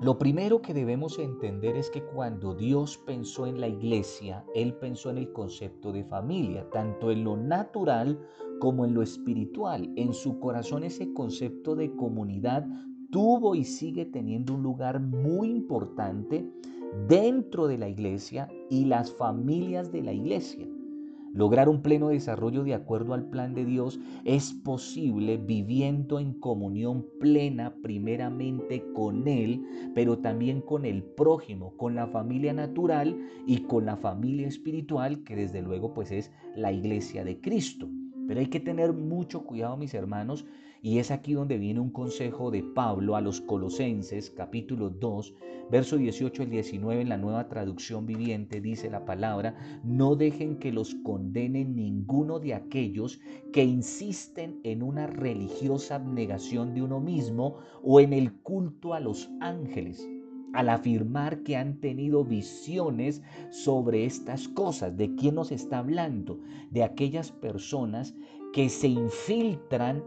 Lo primero que debemos entender es que cuando Dios pensó en la iglesia, Él pensó en el concepto de familia, tanto en lo natural como en lo espiritual. En su corazón ese concepto de comunidad tuvo y sigue teniendo un lugar muy importante dentro de la iglesia y las familias de la iglesia. Lograr un pleno desarrollo de acuerdo al plan de Dios es posible viviendo en comunión plena primeramente con Él, pero también con el prójimo, con la familia natural y con la familia espiritual, que desde luego pues es la iglesia de Cristo. Pero hay que tener mucho cuidado, mis hermanos, y es aquí donde viene un consejo de Pablo a los Colosenses, capítulo 2, verso 18 al 19 en la nueva traducción viviente, dice la palabra, no dejen que los condenen ninguno de aquellos que insisten en una religiosa abnegación de uno mismo o en el culto a los ángeles al afirmar que han tenido visiones sobre estas cosas. ¿De quién nos está hablando? De aquellas personas que se infiltran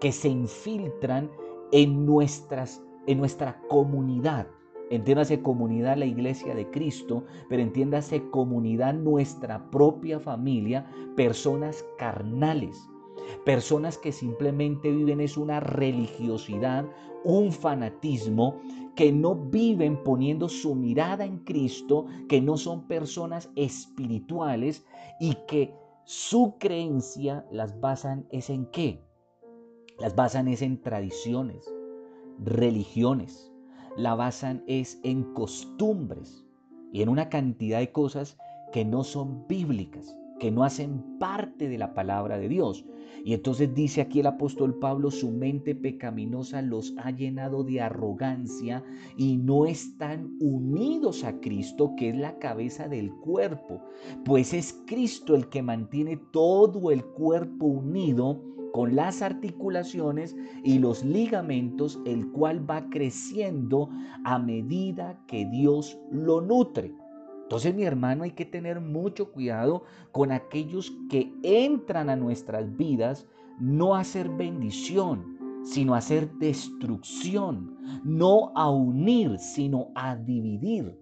que se infiltran en, nuestras, en nuestra comunidad. Entiéndase comunidad la iglesia de Cristo, pero entiéndase comunidad nuestra propia familia, personas carnales, personas que simplemente viven es una religiosidad, un fanatismo, que no viven poniendo su mirada en Cristo, que no son personas espirituales y que su creencia las basan es en qué? Las basan es en tradiciones, religiones, la basan es en costumbres y en una cantidad de cosas que no son bíblicas, que no hacen parte de la palabra de Dios. Y entonces dice aquí el apóstol Pablo, su mente pecaminosa los ha llenado de arrogancia y no están unidos a Cristo, que es la cabeza del cuerpo, pues es Cristo el que mantiene todo el cuerpo unido con las articulaciones y los ligamentos, el cual va creciendo a medida que Dios lo nutre. Entonces, mi hermano, hay que tener mucho cuidado con aquellos que entran a nuestras vidas no a hacer bendición, sino a hacer destrucción, no a unir, sino a dividir.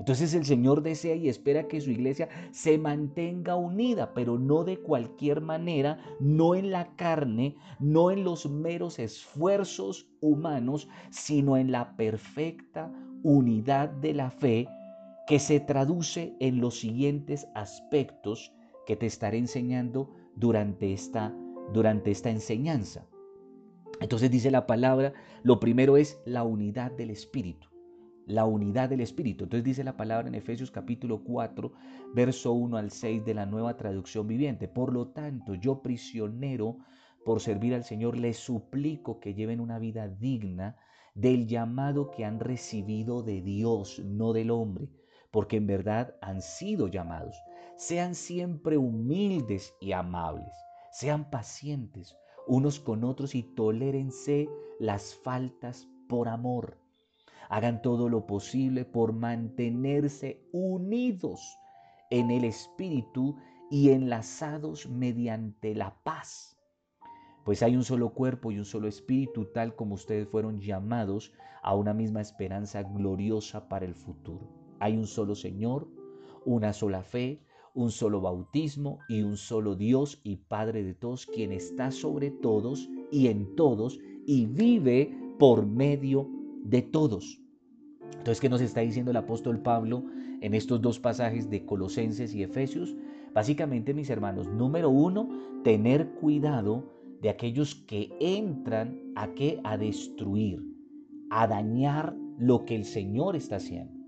Entonces el Señor desea y espera que su iglesia se mantenga unida, pero no de cualquier manera, no en la carne, no en los meros esfuerzos humanos, sino en la perfecta unidad de la fe que se traduce en los siguientes aspectos que te estaré enseñando durante esta, durante esta enseñanza. Entonces dice la palabra, lo primero es la unidad del Espíritu la unidad del Espíritu. Entonces dice la palabra en Efesios capítulo 4, verso 1 al 6 de la nueva traducción viviente. Por lo tanto, yo prisionero por servir al Señor, les suplico que lleven una vida digna del llamado que han recibido de Dios, no del hombre, porque en verdad han sido llamados. Sean siempre humildes y amables, sean pacientes unos con otros y tolérense las faltas por amor hagan todo lo posible por mantenerse unidos en el Espíritu y enlazados mediante la paz. Pues hay un solo cuerpo y un solo espíritu, tal como ustedes fueron llamados a una misma esperanza gloriosa para el futuro. Hay un solo Señor, una sola fe, un solo bautismo y un solo Dios y Padre de todos, quien está sobre todos y en todos y vive por medio de todos. Entonces, ¿qué nos está diciendo el apóstol Pablo en estos dos pasajes de Colosenses y Efesios? Básicamente, mis hermanos, número uno, tener cuidado de aquellos que entran a qué? A destruir, a dañar lo que el Señor está haciendo.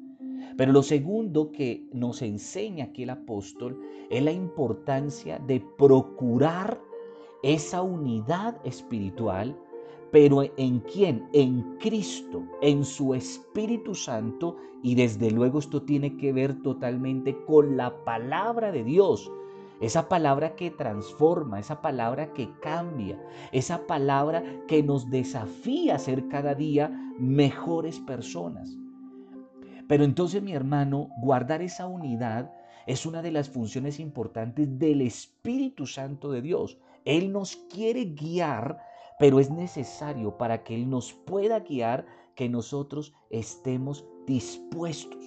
Pero lo segundo que nos enseña aquí el apóstol es la importancia de procurar esa unidad espiritual pero ¿en quién? En Cristo, en su Espíritu Santo y desde luego esto tiene que ver totalmente con la palabra de Dios. Esa palabra que transforma, esa palabra que cambia, esa palabra que nos desafía a ser cada día mejores personas. Pero entonces mi hermano, guardar esa unidad es una de las funciones importantes del Espíritu Santo de Dios. Él nos quiere guiar pero es necesario para que Él nos pueda guiar que nosotros estemos dispuestos.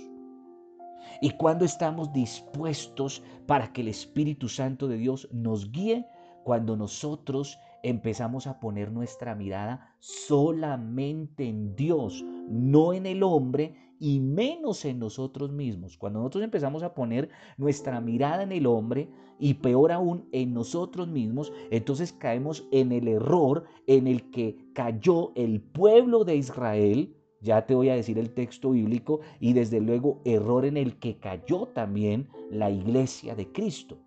Y cuando estamos dispuestos para que el Espíritu Santo de Dios nos guíe, cuando nosotros empezamos a poner nuestra mirada solamente en Dios, no en el hombre y menos en nosotros mismos. Cuando nosotros empezamos a poner nuestra mirada en el hombre y peor aún en nosotros mismos, entonces caemos en el error en el que cayó el pueblo de Israel. Ya te voy a decir el texto bíblico y desde luego error en el que cayó también la iglesia de Cristo.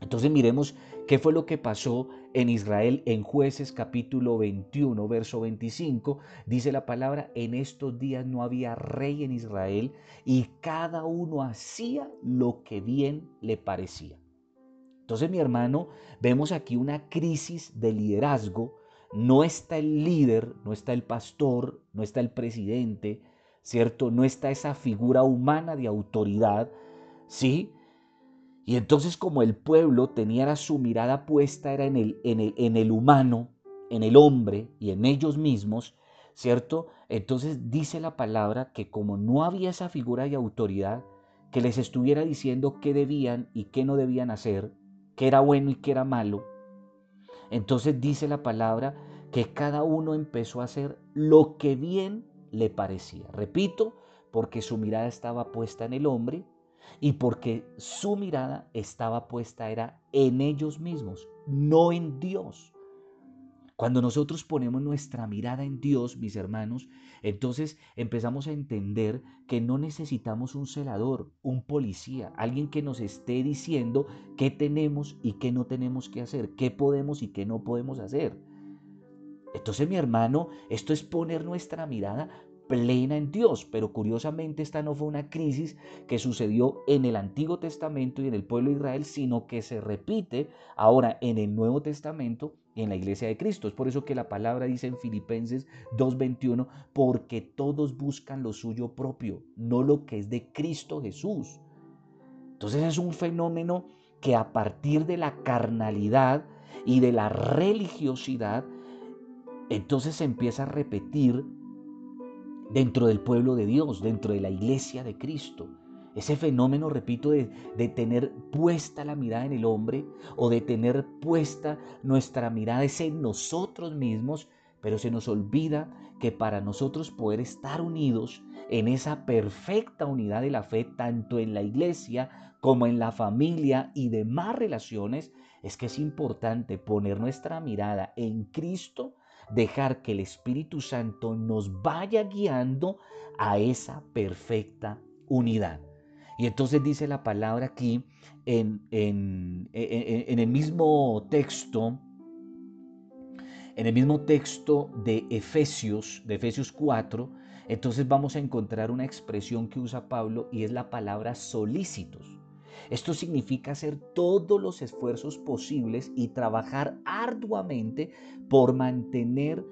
Entonces miremos qué fue lo que pasó en Israel en jueces capítulo 21, verso 25. Dice la palabra, en estos días no había rey en Israel y cada uno hacía lo que bien le parecía. Entonces mi hermano, vemos aquí una crisis de liderazgo. No está el líder, no está el pastor, no está el presidente, ¿cierto? No está esa figura humana de autoridad, ¿sí? Y entonces como el pueblo tenía su mirada puesta era en el, en el, en el humano, en el hombre y en ellos mismos, ¿cierto? Entonces dice la palabra que como no había esa figura de autoridad que les estuviera diciendo qué debían y qué no debían hacer, qué era bueno y qué era malo, entonces dice la palabra que cada uno empezó a hacer lo que bien le parecía. Repito, porque su mirada estaba puesta en el hombre y porque su mirada estaba puesta era en ellos mismos, no en Dios. Cuando nosotros ponemos nuestra mirada en Dios, mis hermanos, entonces empezamos a entender que no necesitamos un celador, un policía, alguien que nos esté diciendo qué tenemos y qué no tenemos que hacer, qué podemos y qué no podemos hacer. Entonces, mi hermano, esto es poner nuestra mirada plena en Dios. Pero curiosamente esta no fue una crisis que sucedió en el Antiguo Testamento y en el pueblo de Israel, sino que se repite ahora en el Nuevo Testamento en la iglesia de Cristo. Es por eso que la palabra dice en Filipenses 2.21, porque todos buscan lo suyo propio, no lo que es de Cristo Jesús. Entonces es un fenómeno que a partir de la carnalidad y de la religiosidad, entonces se empieza a repetir dentro del pueblo de Dios, dentro de la iglesia de Cristo. Ese fenómeno, repito, de, tener puesta la mirada en el hombre o de tener puesta nuestra mirada es en nosotros mismos, pero se nos olvida que para nosotros poder estar unidos en esa perfecta unidad de la fe, tanto en la iglesia como en la familia y demás relaciones, es que es importante poner nuestra mirada en Cristo dejar que el Espíritu Santo nos vaya guiando a esa perfecta unidad. Y entonces dice la palabra aquí en, en, el mismo texto, en el mismo texto de Efesios, de Efesios 4, entonces vamos a encontrar una expresión que usa Pablo y es la palabra solícitos. Esto significa hacer todos los esfuerzos posibles y trabajar arduamente por mantener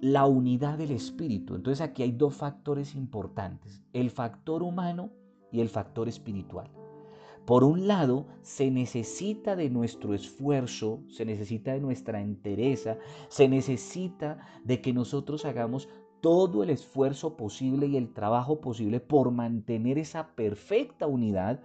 la unidad del espíritu. Entonces aquí hay dos factores importantes, el factor humano y el factor espiritual. Por un lado, se necesita de nuestro esfuerzo, se necesita de nuestra entereza, se necesita de que nosotros hagamos todo el esfuerzo posible y el trabajo posible por mantener esa perfecta unidad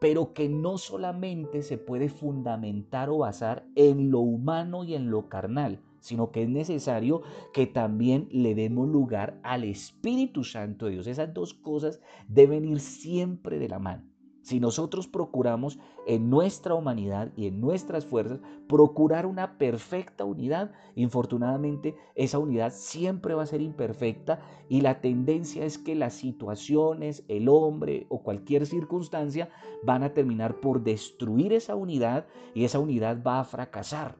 pero que no solamente se puede fundamentar o basar en lo humano y en lo carnal, sino que es necesario que también le demos lugar al Espíritu Santo de Dios. Esas dos cosas deben ir siempre de la mano. Si nosotros procuramos en nuestra humanidad y en nuestras fuerzas procurar una perfecta unidad, infortunadamente esa unidad siempre va a ser imperfecta y la tendencia es que las situaciones, el hombre o cualquier circunstancia van a terminar por destruir esa unidad y esa unidad va a fracasar.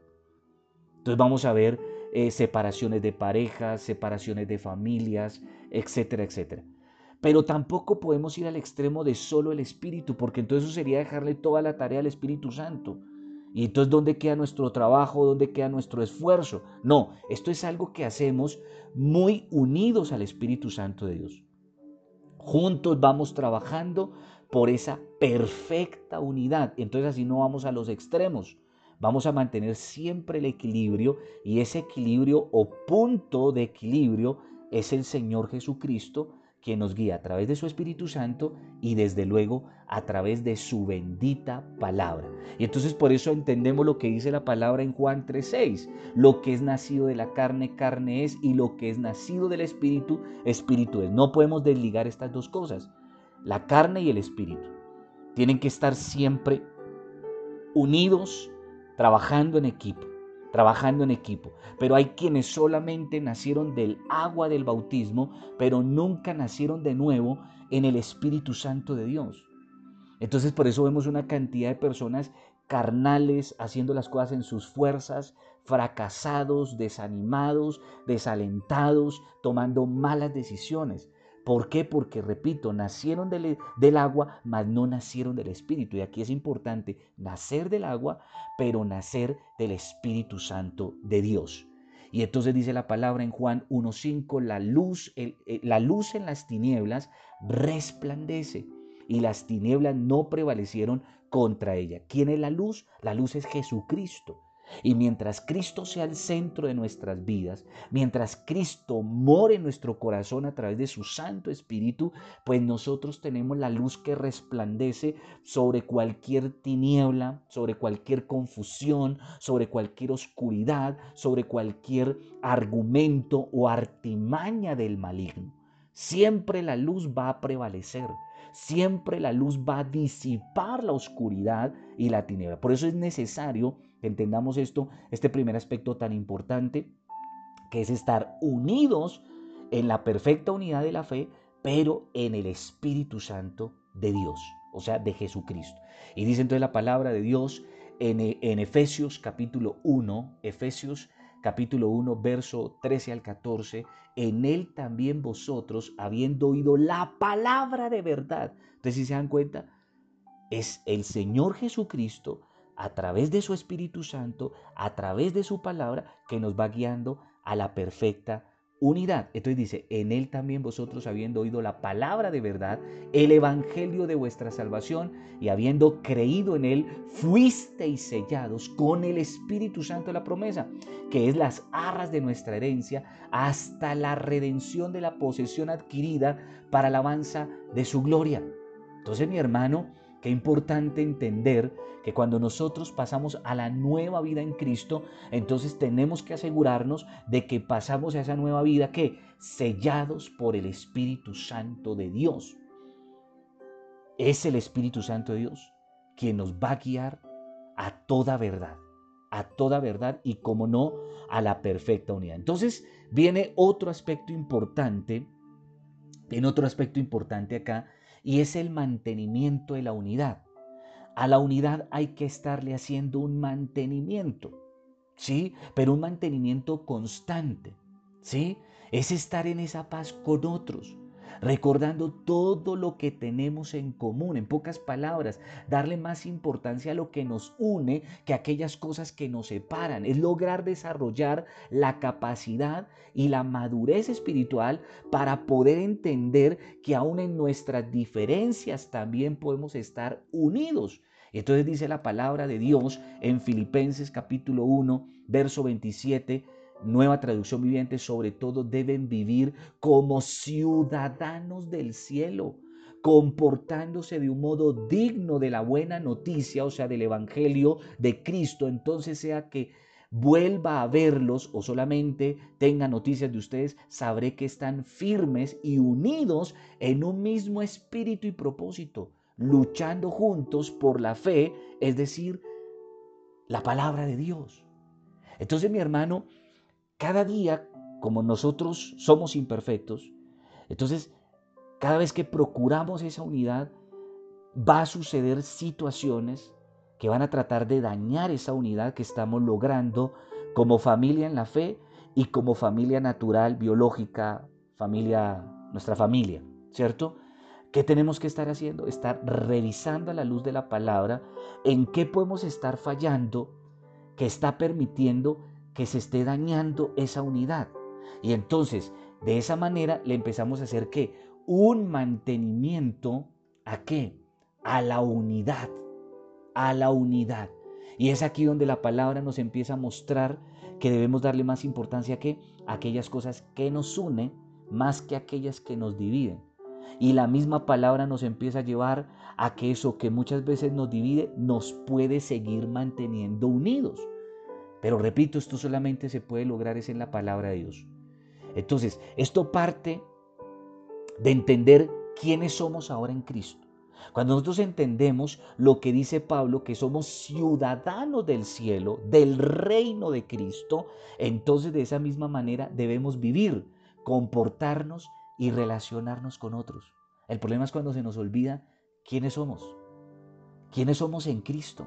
Entonces vamos a ver eh, separaciones de parejas, separaciones de familias, etcétera, etcétera. Pero tampoco podemos ir al extremo de solo el Espíritu, porque entonces eso sería dejarle toda la tarea al Espíritu Santo. Y entonces, ¿dónde queda nuestro trabajo? ¿Dónde queda nuestro esfuerzo? No, esto es algo que hacemos muy unidos al Espíritu Santo de Dios. Juntos vamos trabajando por esa perfecta unidad. Entonces así no vamos a los extremos. vamos a mantener siempre el equilibrio y ese equilibrio o punto de equilibrio es el Señor Jesucristo quien nos guía a través de su Espíritu Santo y desde luego a través de su bendita palabra. Y entonces por eso entendemos lo que dice la palabra en Juan 3:6. Lo que es nacido de la carne, carne es, y lo que es nacido del Espíritu, Espíritu es. No podemos desligar estas dos cosas, la carne y el Espíritu. Tienen que estar siempre unidos, trabajando en equipo trabajando en equipo. Pero hay quienes solamente nacieron del agua del bautismo, pero nunca nacieron de nuevo en el Espíritu Santo de Dios. Entonces por eso vemos una cantidad de personas carnales haciendo las cosas en sus fuerzas, fracasados, desanimados, desalentados, tomando malas decisiones. ¿Por qué? Porque, repito, nacieron del, del, agua, mas no nacieron del Espíritu. Y aquí es importante nacer del agua, pero nacer del Espíritu Santo de Dios. Y entonces dice la palabra en Juan 1.5, la luz, la luz en las tinieblas resplandece y las tinieblas no prevalecieron contra ella. ¿Quién es la luz? La luz es Jesucristo. Y mientras Cristo sea el centro de nuestras vidas, mientras Cristo more en nuestro corazón a través de su Santo Espíritu, pues nosotros tenemos la luz que resplandece sobre cualquier tiniebla, sobre cualquier confusión, sobre cualquier oscuridad, sobre cualquier argumento o artimaña del maligno. Siempre la luz va a prevalecer. Siempre la luz va a disipar la oscuridad y la tiniebla. Por eso es necesario entendamos esto, este primer aspecto tan importante, que es estar unidos en la perfecta unidad de la fe, pero en el Espíritu Santo de Dios, o sea, de Jesucristo. Y dice entonces la palabra de Dios en, en Efesios capítulo 1, Efesios capítulo 1, verso 13 al 14, en él también vosotros, habiendo oído la palabra de verdad. Entonces, si se dan cuenta, es el Señor Jesucristo a través de su Espíritu Santo, a través de su palabra, que nos va guiando a la perfecta unidad. Entonces dice, en él también vosotros habiendo oído la palabra de verdad, el evangelio de vuestra salvación, y habiendo creído en él, fuisteis sellados con el Espíritu Santo de la promesa, que es las arras de nuestra herencia, hasta la redención de la posesión adquirida para alabanza de su gloria. Entonces mi hermano, Qué importante entender que cuando nosotros pasamos a la nueva vida en Cristo, entonces tenemos que asegurarnos de que pasamos a esa nueva vida que sellados por el Espíritu Santo de Dios. Es el Espíritu Santo de Dios quien nos va a guiar a toda verdad, a toda verdad y como no, a la perfecta unidad. Entonces viene otro aspecto importante, en otro aspecto importante acá, y es el mantenimiento de la unidad. A la unidad hay que estarle haciendo un mantenimiento, ¿sí? Pero un mantenimiento constante, ¿sí? Es estar en esa paz con otros, recordando todo lo que tenemos en común, en pocas palabras, darle más importancia a lo que nos une que a aquellas cosas que nos separan, es lograr desarrollar la capacidad y la madurez espiritual para poder entender que aún en nuestras diferencias también podemos estar unidos. Entonces dice la palabra de Dios en Filipenses capítulo 1, verso 27, nueva traducción viviente, sobre todo deben vivir como ciudadanos del cielo, comportándose de un modo digno de la buena noticia, o sea, del Evangelio de Cristo. Entonces sea que vuelva a verlos o solamente tenga noticias de ustedes, sabré que están firmes y unidos en un mismo espíritu y propósito, luchando juntos por la fe, es decir, la palabra de Dios. Entonces, mi hermano, cada día, como nosotros somos imperfectos, entonces cada vez que procuramos esa unidad, va a suceder situaciones que van a tratar de dañar esa unidad que estamos logrando como familia en la fe y como familia natural, biológica, familia, nuestra familia, ¿cierto? ¿Qué tenemos que estar haciendo? Estar revisando a la luz de la palabra en qué podemos estar fallando que está permitiendo que se esté dañando esa unidad. Y entonces, de esa manera le empezamos a hacer que un mantenimiento a qué? A la unidad, a la unidad. Y es aquí donde la palabra nos empieza a mostrar que debemos darle más importancia que a aquellas cosas que nos unen más que aquellas que nos dividen. Y la misma palabra nos empieza a llevar a que eso que muchas veces nos divide nos puede seguir manteniendo unidos. Pero repito, esto solamente se puede lograr es en la palabra de Dios. Entonces, esto parte de entender quiénes somos ahora en Cristo. Cuando nosotros entendemos lo que dice Pablo, que somos ciudadanos del cielo, del reino de Cristo, entonces de esa misma manera debemos vivir, comportarnos y relacionarnos con otros. El problema es cuando se nos olvida quiénes somos, quiénes somos en Cristo.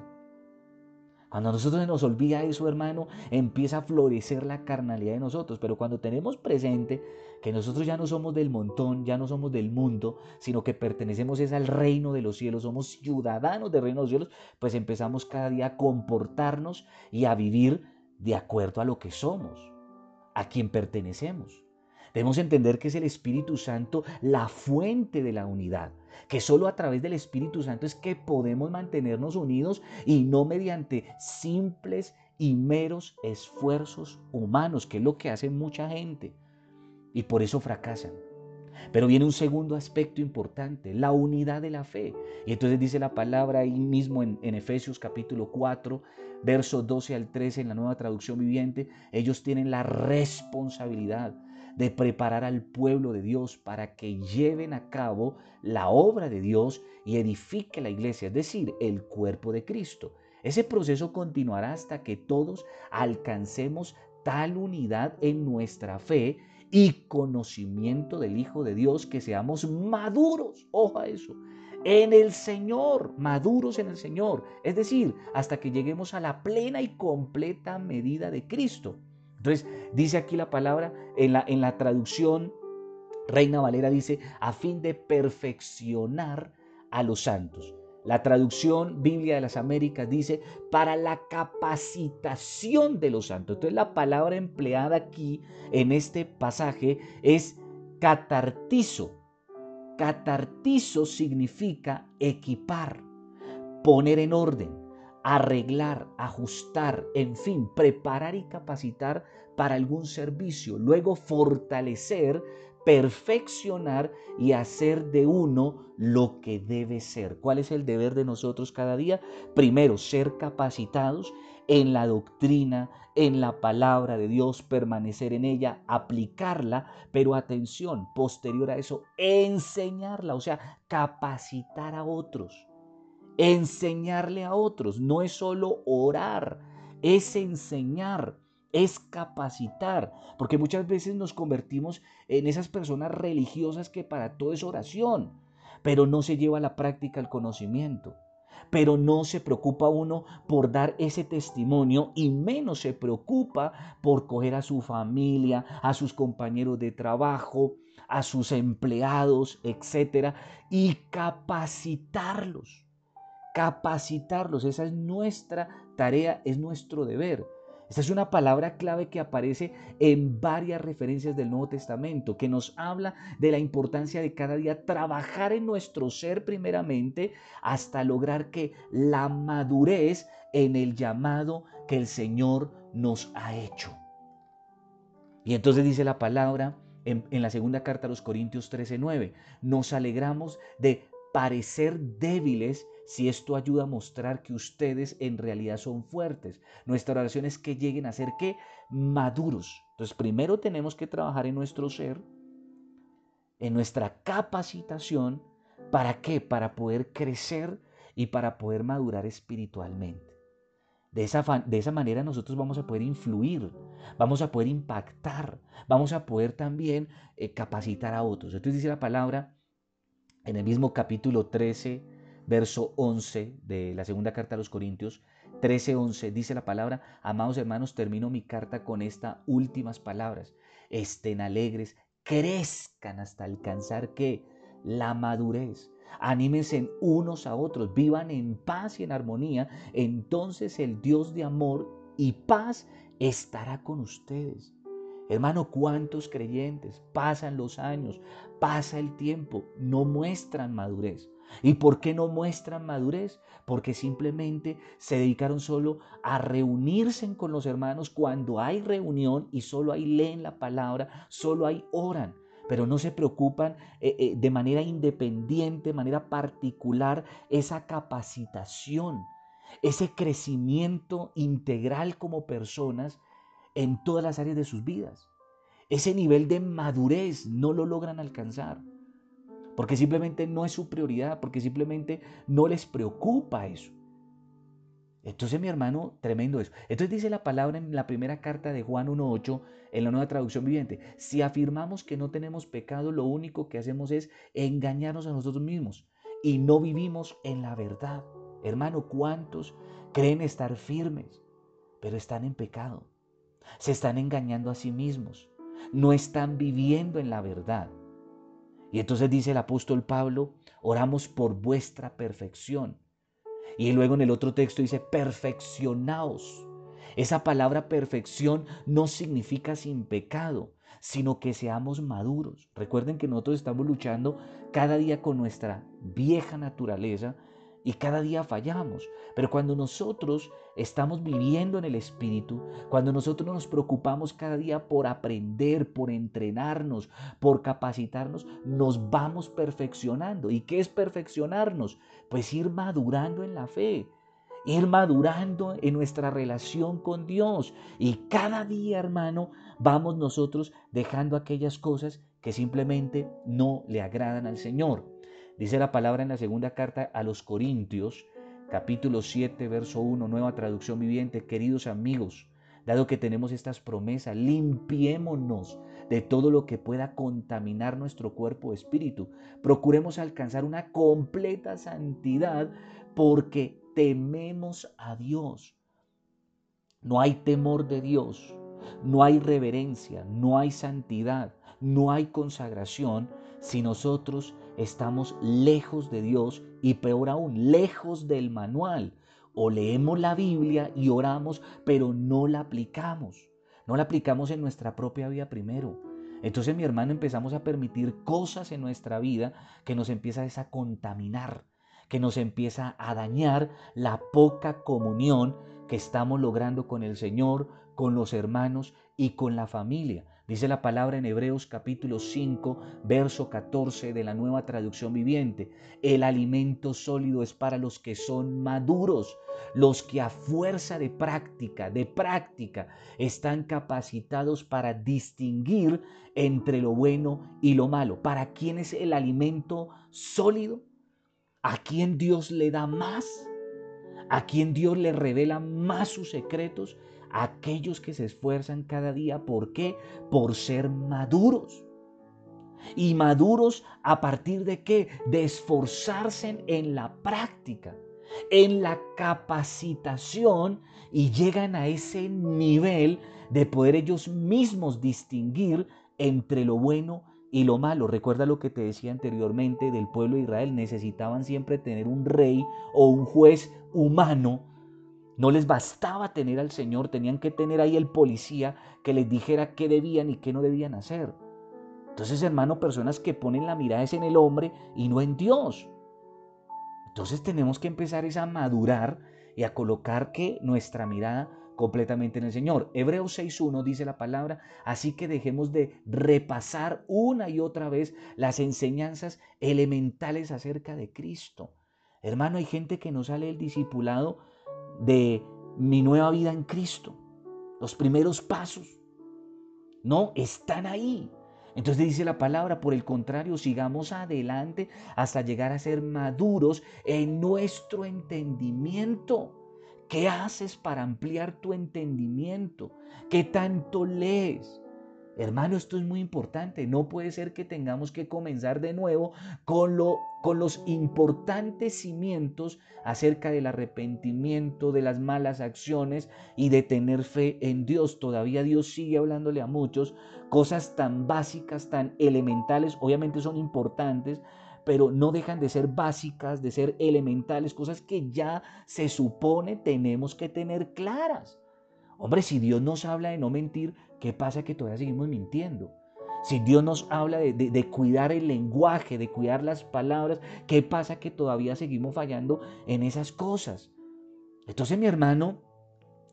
Cuando a nosotros se nos olvida eso, hermano, empieza a florecer la carnalidad de nosotros. Pero cuando tenemos presente que nosotros ya no somos del montón, ya no somos del mundo, sino que pertenecemos es al reino de los cielos, somos ciudadanos del reino de los cielos, pues empezamos cada día a comportarnos y a vivir de acuerdo a lo que somos, a quien pertenecemos. Debemos entender que es el Espíritu Santo la fuente de la unidad, que solo a través del Espíritu Santo es que podemos mantenernos unidos y no mediante simples y meros esfuerzos humanos, que es lo que hace mucha gente. Y por eso fracasan. Pero viene un segundo aspecto importante, la unidad de la fe. Y entonces dice la palabra ahí mismo en, en, Efesios capítulo 4, versos 12 al 13 en la nueva traducción viviente, ellos tienen la responsabilidad de preparar al pueblo de Dios para que lleven a cabo la obra de Dios y edifique la iglesia, es decir, el cuerpo de Cristo. Ese proceso continuará hasta que todos alcancemos tal unidad en nuestra fe y conocimiento del Hijo de Dios que seamos maduros, ojo a eso, en el Señor, maduros en el Señor, es decir, hasta que lleguemos a la plena y completa medida de Cristo. Entonces, dice aquí la palabra en la, en la traducción Reina Valera dice, a fin de perfeccionar a los santos. La traducción Biblia de las Américas dice, para la capacitación de los santos. Entonces la palabra empleada aquí en este pasaje es catartizo. Catartizo significa equipar, poner en orden, arreglar, ajustar, en fin, preparar y capacitar para algún servicio, luego fortalecer, perfeccionar y hacer de uno lo que debe ser. ¿Cuál es el deber de nosotros cada día? Primero, ser capacitados en la doctrina, en la palabra de Dios, permanecer en ella, aplicarla, pero atención, posterior a eso, enseñarla, o sea, capacitar a otros enseñarle a otros. No es solo orar, es enseñar, es capacitar, porque muchas veces nos convertimos en esas personas religiosas que para todo es oración, pero no se lleva a la práctica el conocimiento. Pero no se preocupa uno por dar ese testimonio y menos se preocupa por coger a su familia, a sus compañeros de trabajo, a sus empleados, etcétera, y capacitarlos capacitarlos. Esa es nuestra tarea, es nuestro deber. Esta es una palabra clave que aparece en varias referencias del Nuevo Testamento, que nos habla de la importancia de cada día trabajar en nuestro ser primeramente hasta lograr que la madurez en el llamado que el Señor nos ha hecho. Y entonces dice la palabra en, la segunda carta a los Corintios 13:9, nos alegramos de parecer débiles si esto ayuda a mostrar que ustedes en realidad son fuertes. Nuestra oración es que lleguen a ser que maduros. Entonces, primero tenemos que trabajar en nuestro ser, en nuestra capacitación. ¿Para qué? Para poder crecer y para poder madurar espiritualmente. De esa, de esa, manera nosotros vamos a poder influir, vamos a poder impactar, vamos a poder también eh, capacitar a otros. Entonces dice la palabra en el mismo capítulo 13 verso 11 de la segunda carta a los Corintios, 13:11, dice la palabra, amados hermanos, termino mi carta con estas últimas palabras. Estén alegres, crezcan hasta alcanzar que la madurez. Anímense unos a otros, vivan en paz y en armonía. Entonces el Dios de amor y paz estará con ustedes. Hermano, ¿cuántos creyentes pasan los años, pasa el tiempo, no muestran madurez? ¿Y por qué no muestran madurez? Porque simplemente se dedicaron solo a reunirse con los hermanos cuando hay reunión y solo ahí leen la palabra, solo ahí oran pero no se preocupan eh, eh, de manera independiente, de manera particular, esa capacitación, ese crecimiento integral como personas en todas las áreas de sus vidas. Ese nivel de madurez no lo logran alcanzar, porque simplemente no es su prioridad, porque simplemente no les preocupa eso. Entonces, mi hermano, tremendo eso. Entonces dice la palabra en la primera carta de Juan 1.8, en la nueva traducción viviente. Si afirmamos que no tenemos pecado, lo único que hacemos es engañarnos a nosotros mismos y no vivimos en la verdad. Hermano, ¿cuántos creen estar firmes, pero están en pecado? Se están engañando a sí mismos. No están viviendo en la verdad. Y entonces dice el apóstol Pablo, oramos por vuestra perfección y luego en el otro texto dice, perfeccionaos. Esa palabra perfección no significa sin pecado, sino que seamos maduros. Recuerden que nosotros estamos luchando cada día con nuestra vieja naturaleza y cada día fallamos. Pero cuando nosotros estamos viviendo en el Espíritu, cuando nosotros nos preocupamos cada día por aprender, por entrenarnos, por capacitarnos, nos vamos perfeccionando. ¿Y qué es perfeccionarnos? Pues ir madurando en la fe, ir madurando en nuestra relación con Dios. Y cada día, hermano, vamos nosotros dejando aquellas cosas que simplemente no le agradan al Señor. Dice la palabra en la segunda carta a los Corintios, capítulo 7, verso 1, nueva traducción viviente, queridos amigos, dado que tenemos estas promesas, limpiémonos de todo lo que pueda contaminar nuestro cuerpo o espíritu. Procuremos alcanzar una completa santidad porque tememos a Dios. No hay temor de Dios, no hay reverencia, no hay santidad, no hay consagración si nosotros estamos lejos de Dios y peor aún, lejos del manual. O leemos la Biblia y oramos, pero no la aplicamos. No la aplicamos en nuestra propia vida primero. Entonces mi hermano empezamos a permitir cosas en nuestra vida que nos empieza a contaminar, que nos empieza a dañar la poca comunión que estamos logrando con el Señor, con los hermanos y con la familia. Dice la palabra en Hebreos capítulo 5, verso 14 de la nueva traducción viviente. El alimento sólido es para los que son maduros, los que a fuerza de práctica, de práctica, están capacitados para distinguir entre lo bueno y lo malo. ¿Para quién es el alimento sólido? ¿A quién Dios le da más? ¿A quién Dios le revela más sus secretos? Aquellos que se esfuerzan cada día. ¿Por qué? Por ser maduros. Y maduros a partir de qué? De esforzarse en la práctica, en la capacitación y llegan a ese nivel de poder ellos mismos distinguir entre lo bueno y lo malo. Recuerda lo que te decía anteriormente del pueblo de Israel. Necesitaban siempre tener un rey o un juez humano no les bastaba tener al Señor, tenían que tener ahí el policía que les dijera qué debían y qué no debían hacer. Entonces, hermano, personas que ponen la mirada es en el hombre y no en Dios. Entonces tenemos que empezar a madurar y a colocar que nuestra mirada completamente en el Señor. Hebreos 6.1 dice la palabra, así que dejemos de repasar una y otra vez las enseñanzas elementales acerca de Cristo. Hermano, hay gente que no sale del discipulado de mi nueva vida en Cristo. Los primeros pasos. No, están ahí. Entonces dice la palabra, por el contrario, sigamos adelante hasta llegar a ser maduros en nuestro entendimiento. ¿Qué haces para ampliar tu entendimiento? ¿Qué tanto lees? Hermano, esto es muy importante. No puede ser que tengamos que comenzar de nuevo con, lo, con los importantes cimientos acerca del arrepentimiento, de las malas acciones y de tener fe en Dios. Todavía Dios sigue hablándole a muchos cosas tan básicas, tan elementales. Obviamente son importantes, pero no dejan de ser básicas, de ser elementales, cosas que ya se supone tenemos que tener claras. Hombre, si Dios nos habla de no mentir, ¿qué pasa que todavía seguimos mintiendo? Si Dios nos habla de, cuidar el lenguaje, de cuidar las palabras, ¿qué pasa que todavía seguimos fallando en esas cosas? Entonces mi hermano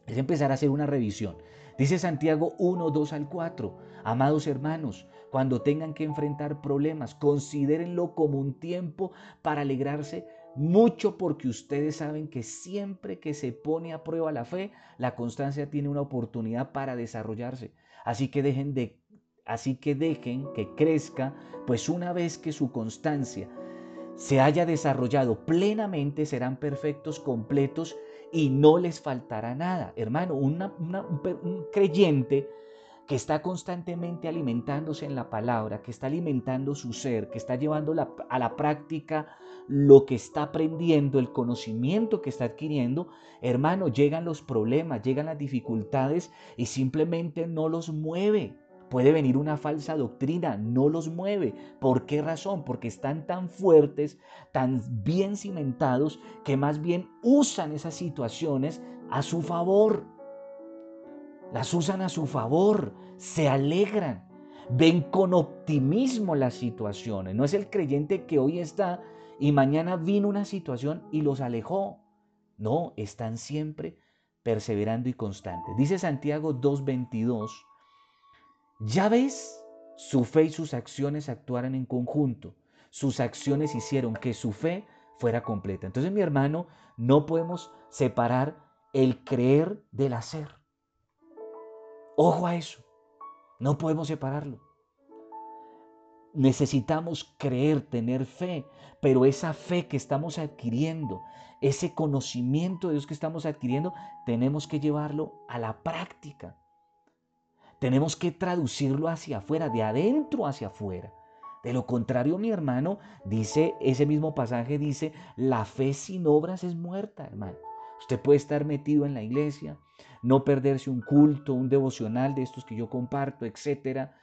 es empezar a hacer una revisión. Dice Santiago 1, 2 al 4. Amados hermanos, cuando tengan que enfrentar problemas, considérenlo como un tiempo para alegrarse mucho porque ustedes saben que siempre que se pone a prueba la fe, la constancia tiene una oportunidad para desarrollarse. Así que dejen de así que dejen que crezca, pues una vez que su constancia se haya desarrollado plenamente, serán perfectos, completos y no les faltará nada. Hermano, un creyente que está constantemente alimentándose en la palabra, que está alimentando su ser, que está llevando a la práctica lo que está aprendiendo, el conocimiento que está adquiriendo, hermano, llegan los problemas, llegan las dificultades y simplemente no los mueve. Puede venir una falsa doctrina, no los mueve. ¿Por qué razón? Porque están tan fuertes, tan bien cimentados, que más bien usan esas situaciones a su favor. Las usan a su favor, se alegran, ven con optimismo las situaciones. No es el creyente que hoy está y mañana vino una situación y los alejó. No, están siempre perseverando y constantes. Dice Santiago 2.22 ya ves, su fe y sus acciones actuaron en conjunto. Sus acciones hicieron que su fe fuera completa. Entonces, mi hermano, no podemos separar el creer del hacer. Ojo a eso. No podemos separarlo. Necesitamos creer, tener fe, pero esa fe que estamos adquiriendo, ese conocimiento de Dios que estamos adquiriendo, tenemos que llevarlo a la práctica. Tenemos que traducirlo hacia afuera, de adentro hacia afuera. De lo contrario, mi hermano, dice, ese mismo pasaje dice, la fe sin obras es muerta, hermano. Usted puede estar metido en la iglesia, no perderse un culto, un devocional de estos que yo comparto, etcétera.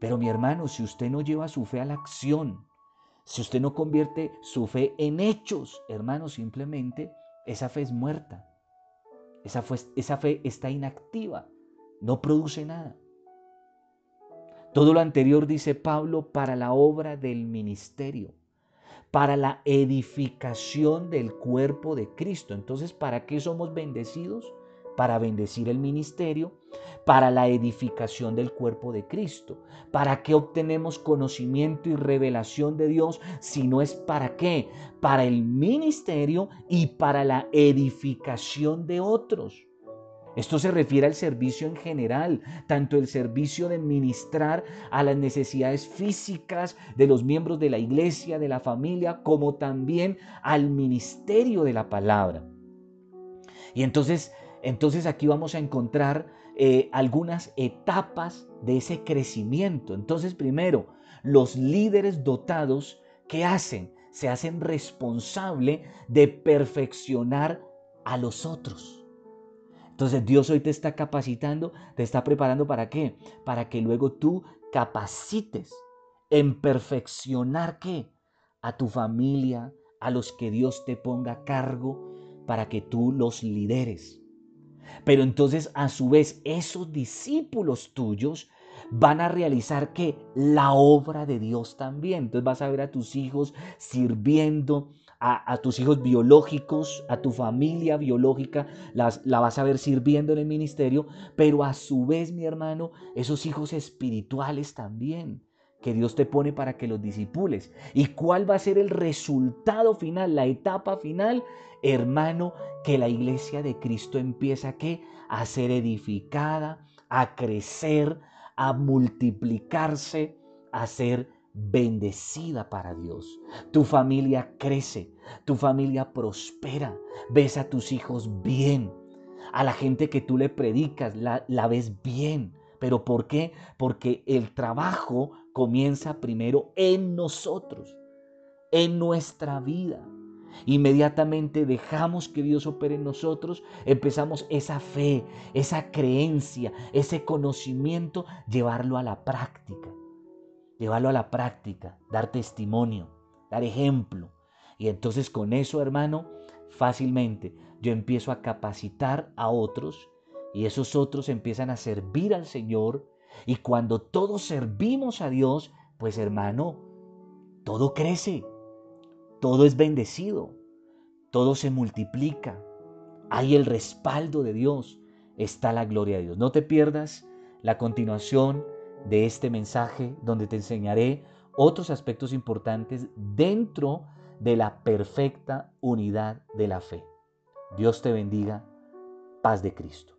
Pero mi hermano, si usted no lleva su fe a la acción, si usted no convierte su fe en hechos, hermano, simplemente esa fe es muerta. Esa esa fe está inactiva no produce nada. Todo lo anterior, dice Pablo, para la obra del ministerio, para la edificación del cuerpo de Cristo. Entonces, ¿para qué somos bendecidos? Para bendecir el ministerio, para la edificación del cuerpo de Cristo. ¿Para qué obtenemos conocimiento y revelación de Dios si no es para qué? Para el ministerio y para la edificación de otros. Esto se refiere al servicio en general, tanto el servicio de ministrar a las necesidades físicas de los miembros de la iglesia, de la familia, como también al ministerio de la palabra. Y entonces, entonces aquí vamos a encontrar eh, algunas etapas de ese crecimiento. Entonces, primero, los líderes dotados, ¿qué hacen? Se hacen responsable de perfeccionar a los otros. Entonces Dios hoy te está capacitando, te está preparando para qué? Para que luego tú capacites en perfeccionar qué? A tu familia, a los que Dios te ponga a cargo, para que tú los lideres. Pero entonces a su vez esos discípulos tuyos van a realizar que la obra de Dios también. Entonces vas a ver a tus hijos sirviendo, a, tus hijos biológicos, a tu familia biológica, las, la vas a ver sirviendo en el ministerio, pero a su vez, mi hermano, esos hijos espirituales también que Dios te pone para que los disipules. ¿Y cuál va a ser el resultado final, la etapa final? Hermano, que la iglesia de Cristo empieza ¿qué? a ser edificada, a crecer, a multiplicarse, a ser bendecida para Dios. Tu familia crece, tu familia prospera, ves a tus hijos bien, a la gente que tú le predicas la, la ves bien. ¿Pero por qué? Porque el trabajo comienza primero en nosotros, en nuestra vida. Inmediatamente dejamos que Dios opere en nosotros, empezamos esa fe, esa creencia, ese conocimiento, llevarlo a la práctica llevarlo a la práctica, dar testimonio, dar ejemplo. Y entonces con eso, hermano, fácilmente yo empiezo a capacitar a otros y esos otros empiezan a servir al Señor Y cuando todos servimos a Dios, pues hermano, todo crece, todo es bendecido, todo se multiplica, hay el respaldo de Dios, está la gloria de Dios. No te pierdas la continuación de este mensaje donde te enseñaré otros aspectos importantes dentro de la perfecta unidad de la fe. Dios te bendiga. Paz de Cristo.